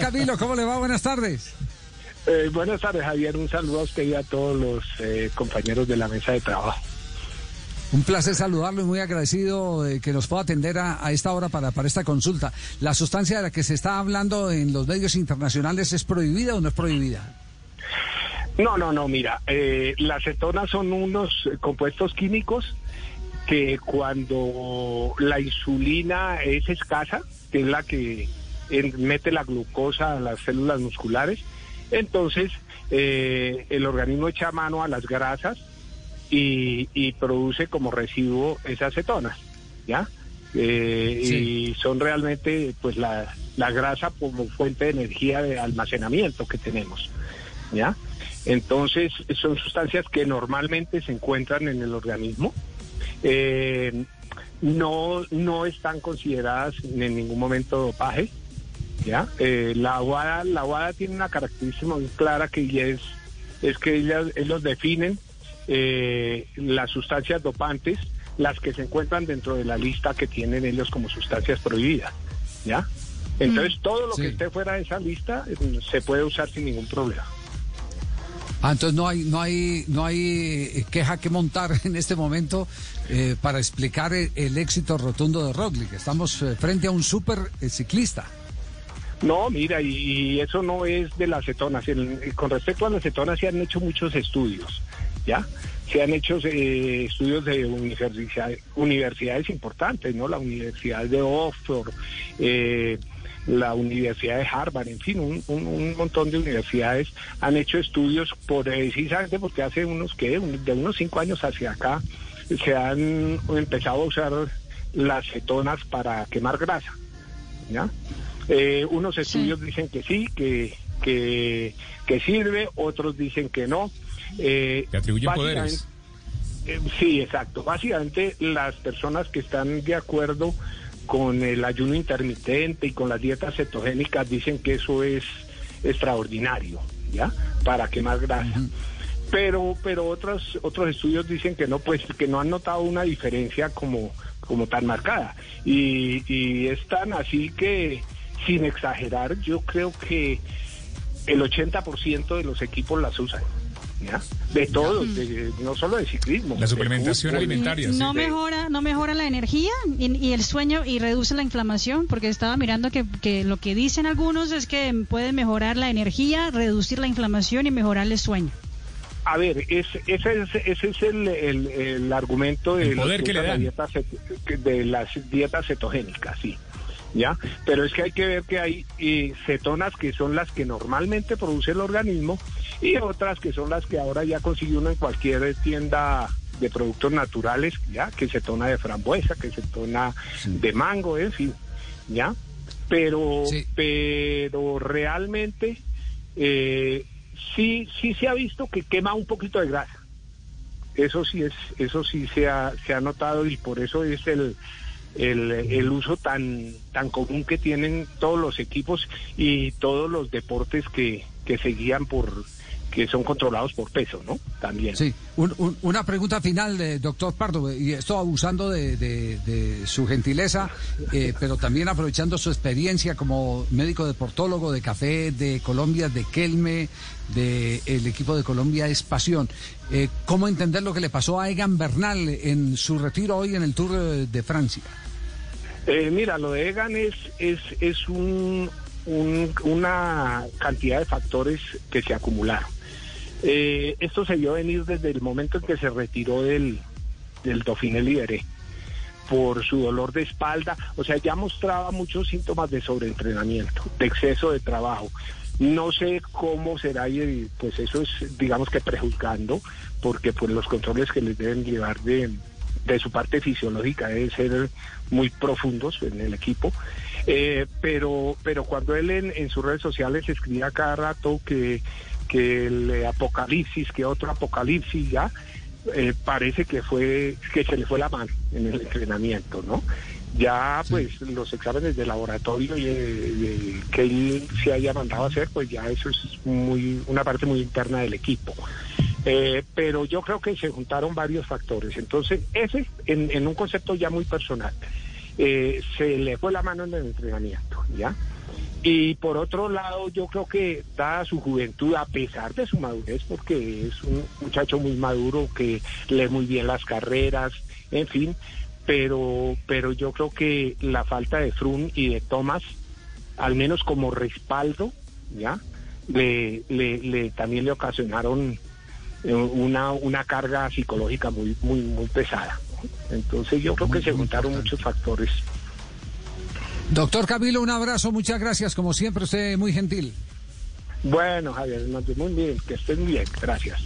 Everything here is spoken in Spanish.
Camilo, ¿cómo le va? Buenas tardes. Eh, buenas tardes, Javier. Un saludo a usted y a todos los eh, compañeros de la mesa de trabajo. Un placer saludarlo y muy agradecido que nos pueda atender a, a, esta hora para, para esta consulta. ¿La sustancia de la que se está hablando en los medios internacionales es prohibida o no es prohibida? No, no, no, mira, eh, las cetonas son unos compuestos químicos que cuando la insulina es escasa, que es la que mete la glucosa a las células musculares, entonces eh, el organismo echa mano a las grasas y, y produce como residuo esas cetonas, ¿ya? Eh, sí. Y son realmente pues la, la grasa como fuente de energía de almacenamiento que tenemos, ¿ya? Entonces son sustancias que normalmente se encuentran en el organismo. Eh, no, no están consideradas en ningún momento dopaje. ¿Ya? Eh, la aguada, la aguada tiene una característica muy clara que es, es que ellas, ellos definen eh, las sustancias dopantes, las que se encuentran dentro de la lista que tienen ellos como sustancias prohibidas. ¿ya? Entonces mm. todo lo sí. que esté fuera de esa lista se puede usar sin ningún problema. Ah, entonces no hay, no hay, no hay queja que montar en este momento eh, para explicar el, el, éxito rotundo de Roglic. Estamos eh, frente a un super eh, ciclista. No, mira, y, eso no es de las cetonas. El, con respecto a las cetonas se han hecho muchos estudios, ¿ya? Se han hecho eh, estudios de universidad, universidades importantes, ¿no? La Universidad de Oxford, eh, la Universidad de Harvard, en fin, un, un, montón de universidades han hecho estudios por precisamente porque hace unos que de unos cinco años hacia acá se han empezado a usar las cetonas para quemar grasa, ¿ya? Eh, unos estudios sí. dicen que sí, que, que, que, sirve, otros dicen que no. Eh, ¿Te atribuyen poderes? Eh, sí, exacto. Básicamente las personas que están de acuerdo con el ayuno intermitente y con las dietas cetogénicas dicen que eso es extraordinario, ¿ya? Para quemar grasa. Uh -huh. Pero, pero otros, otros estudios dicen que no, pues, que no han notado una diferencia como, como tan marcada. Y, y es tan así que, sin exagerar, yo creo que el 80% de los equipos las usan. ¿Ya? de todo, de, no solo de ciclismo. La suplementación alimentaria. No sí. mejora, no mejora la energía y, y, el sueño y reduce la inflamación, porque estaba mirando que, que, lo que dicen algunos es que puede mejorar la energía, reducir la inflamación y mejorar el sueño. A ver, es, ese, es, ese es el, el, el argumento de, el poder que le dan. Dietas, de las dietas cetogénicas, sí. ¿Ya? Pero es que hay que ver que hay eh, cetonas que son las que normalmente produce el organismo y otras que son las que ahora ya consigue uno en cualquier tienda de productos naturales, ¿ya? Que cetona de frambuesa, que cetona sí. de mango, en fin, ¿ya? Pero, sí. pero realmente eh, sí, sí se ha visto que quema un poquito de grasa. Eso sí es, eso sí se ha, se ha notado y por eso es el, el, el, uso tan, tan común que tienen todos los equipos y todos los deportes que, que se guían por que son controlados por peso, ¿no? También. Sí, un, un, una pregunta final, de doctor Pardo, y esto abusando de, de, de su gentileza, eh, pero también aprovechando su experiencia como médico deportólogo de Café, de Colombia, de Kelme, del de equipo de Colombia es Pasión. Eh, ¿Cómo entender lo que le pasó a Egan Bernal en su retiro hoy en el Tour de, de Francia? Eh, mira, lo de Egan es, es, es un, un, una cantidad de factores que se acumularon. Eh, esto se vio venir desde el momento en que se retiró del, del Dauphiné Libéré por su dolor de espalda, o sea, ya mostraba muchos síntomas de sobreentrenamiento, de exceso de trabajo. No sé cómo será y pues eso es, digamos que prejuzgando, porque pues los controles que les deben llevar de, de su parte fisiológica deben ser muy profundos en el equipo. Eh, pero, pero cuando él en, en, sus redes sociales escribía cada rato que, que el apocalipsis, que otro apocalipsis ya, eh, parece que fue, que se le fue la mano en el entrenamiento, ¿no? Ya pues sí. los exámenes de laboratorio y, y, que él se haya mandado a hacer, pues ya eso es muy, una parte muy interna del equipo. Eh, pero yo creo que se juntaron varios factores. Entonces, ese en, en un concepto ya muy personal. Eh, se le fue la mano en el entrenamiento, ¿ya? Y por otro lado, yo creo que dada su juventud, a pesar de su madurez, porque es un muchacho muy maduro que lee muy bien las carreras, en fin, pero, pero yo creo que la falta de Frun y de Thomas, al menos como respaldo, ¿ya? Le, le, también le ocasionaron eh, una, una carga psicológica muy, muy, muy pesada. Entonces yo creo que se juntaron muchos factores. Doctor Camilo, un abrazo, muchas gracias, como siempre, usted muy gentil. Bueno, Javier, muy bien, que estén bien, gracias.